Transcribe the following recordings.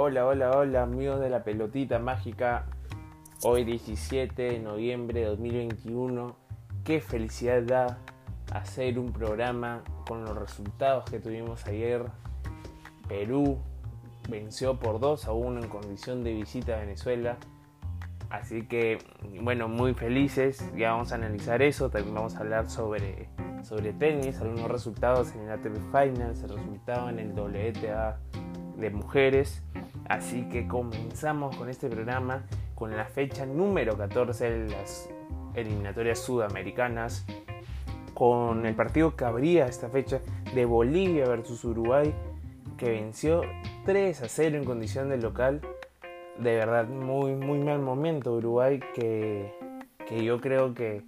Hola, hola, hola, amigos de la pelotita mágica. Hoy 17 de noviembre de 2021. Qué felicidad da hacer un programa con los resultados que tuvimos ayer. Perú venció por 2 a 1 en condición de visita a Venezuela. Así que, bueno, muy felices. Ya vamos a analizar eso. También vamos a hablar sobre, sobre tenis, algunos resultados en el ATP Finals, el resultado en el WTA de mujeres. Así que comenzamos con este programa con la fecha número 14 de las eliminatorias sudamericanas. Con el partido que abría esta fecha de Bolivia versus Uruguay, que venció 3 a 0 en condición de local de verdad muy, muy mal momento Uruguay que, que yo creo que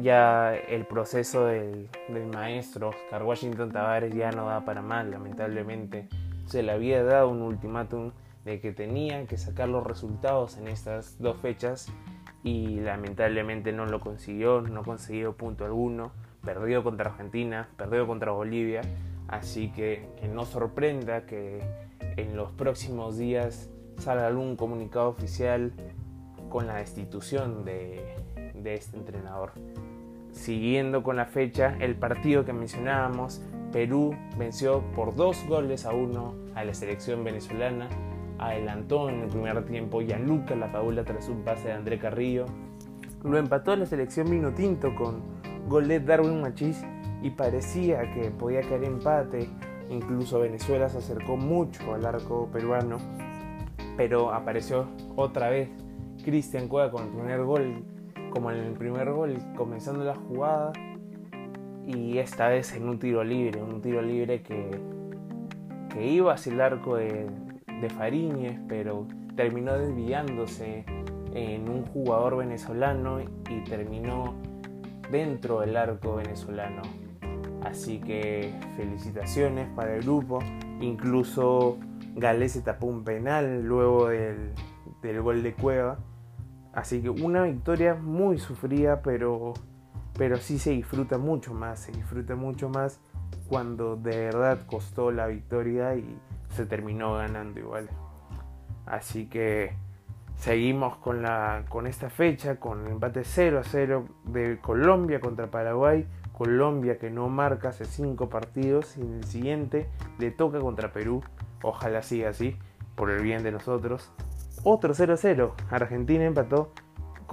ya el proceso del, del, maestro Oscar Washington Tavares ya no da para mal, lamentablemente. Se le había dado un ultimátum de que tenía que sacar los resultados en estas dos fechas y lamentablemente no lo consiguió, no consiguió punto alguno, perdió contra Argentina, perdió contra Bolivia, así que que no sorprenda que en los próximos días salga algún comunicado oficial con la destitución de, de este entrenador. Siguiendo con la fecha, el partido que mencionábamos, Perú venció por dos goles a uno a la selección venezolana. Adelantó en el primer tiempo Gianluca La Paula tras un pase de André Carrillo. Lo empató la selección Vino Tinto con gol de Darwin Machís y parecía que podía caer empate. Incluso Venezuela se acercó mucho al arco peruano pero apareció otra vez Cristian Cueva con el primer gol, como en el primer gol, comenzando la jugada, y esta vez en un tiro libre, un tiro libre que, que iba hacia el arco de, de Fariñez, pero terminó desviándose en un jugador venezolano y terminó dentro del arco venezolano. Así que felicitaciones para el grupo, incluso Galés se tapó un penal luego del, del, gol de Cueva. Así que una victoria muy sufrida, pero, pero sí se disfruta mucho más. Se disfruta mucho más cuando de verdad costó la victoria y se terminó ganando igual. Así que seguimos con, la, con esta fecha, con el empate 0 a 0 de Colombia contra Paraguay. Colombia que no marca hace 5 partidos y en el siguiente le toca contra Perú. Ojalá siga así, por el bien de nosotros. Otro 0-0. Argentina empató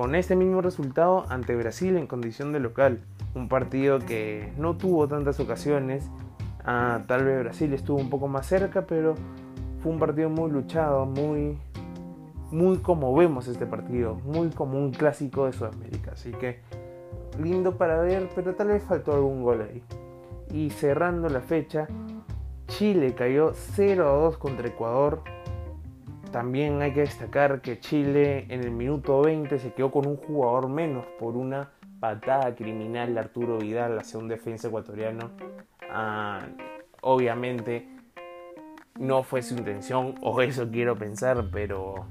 con este mismo resultado ante Brasil en condición de local. Un partido que no tuvo tantas ocasiones. Ah, tal vez Brasil estuvo un poco más cerca, pero fue un partido muy luchado, muy, muy como vemos este partido, muy como un clásico de Sudamérica. Así que lindo para ver, pero tal vez faltó algún gol ahí. Y cerrando la fecha, Chile cayó 0 a 2 contra Ecuador. También hay que destacar que Chile en el minuto 20 se quedó con un jugador menos por una patada criminal de Arturo Vidal hacia un defensa ecuatoriano. Ah, obviamente no fue su intención, o eso quiero pensar, pero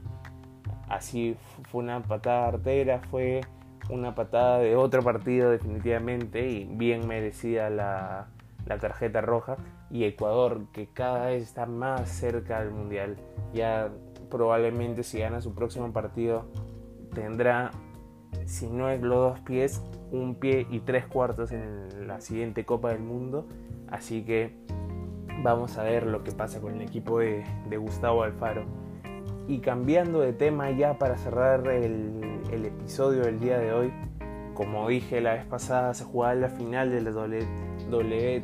así fue una patada artera, fue una patada de otro partido definitivamente y bien merecida la, la tarjeta roja y Ecuador que cada vez está más cerca del mundial ya probablemente si gana su próximo partido tendrá si no es los dos pies un pie y tres cuartos en la siguiente Copa del Mundo. Así que vamos a ver lo que pasa con el equipo de, Gustavo Alfaro. Y cambiando de tema ya para cerrar el, el episodio del día de hoy como dije la vez pasada se jugaba la final de la WTA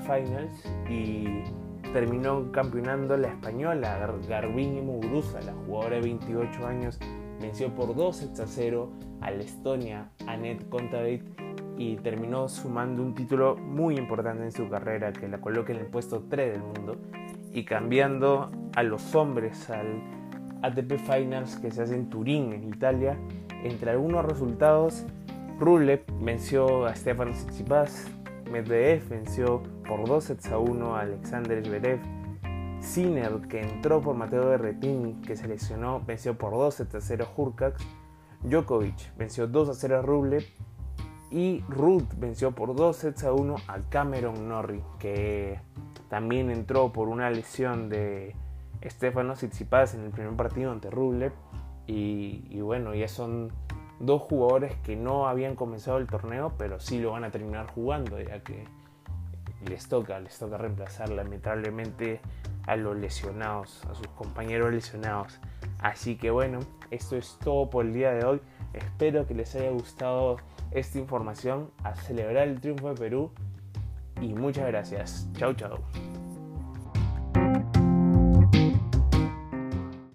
Finals y terminó campeonando la española Garbiñe Muguruza, la jugadora de 28 años, venció por 2 sets a 0 a la Estonia Annette Kontaveit y terminó sumando un título muy importante en su carrera que la coloca en el puesto 3 del mundo y cambiando a los hombres al ATP Finals que se hace en Turín, en Italia, entre algunos resultados, Rublev venció a Stefan Tsitsipas, Medvedev venció por 2 sets a 1 a Alexander Zverev, Sinner, que entró por Mateo Berrettini, que seleccionó, venció por 2 sets a 0 a Hurkacz, Djokovic venció 2 a 0 a Rublev. Y Ruth venció por 2 sets a 1 a Cameron Norrie, que también entró por una lesión de Estefano Tsitsipas en el primer partido ante Rublev. Y, y, bueno, ya son dos jugadores que no habían comenzado el torneo, pero sí lo van a terminar jugando, ya que les toca, les toca reemplazar lamentablemente a los lesionados, a sus compañeros lesionados. Así que bueno, esto es todo por el día de hoy. Espero que les haya gustado esta información a celebrar el triunfo de Perú y muchas gracias. Chau chau.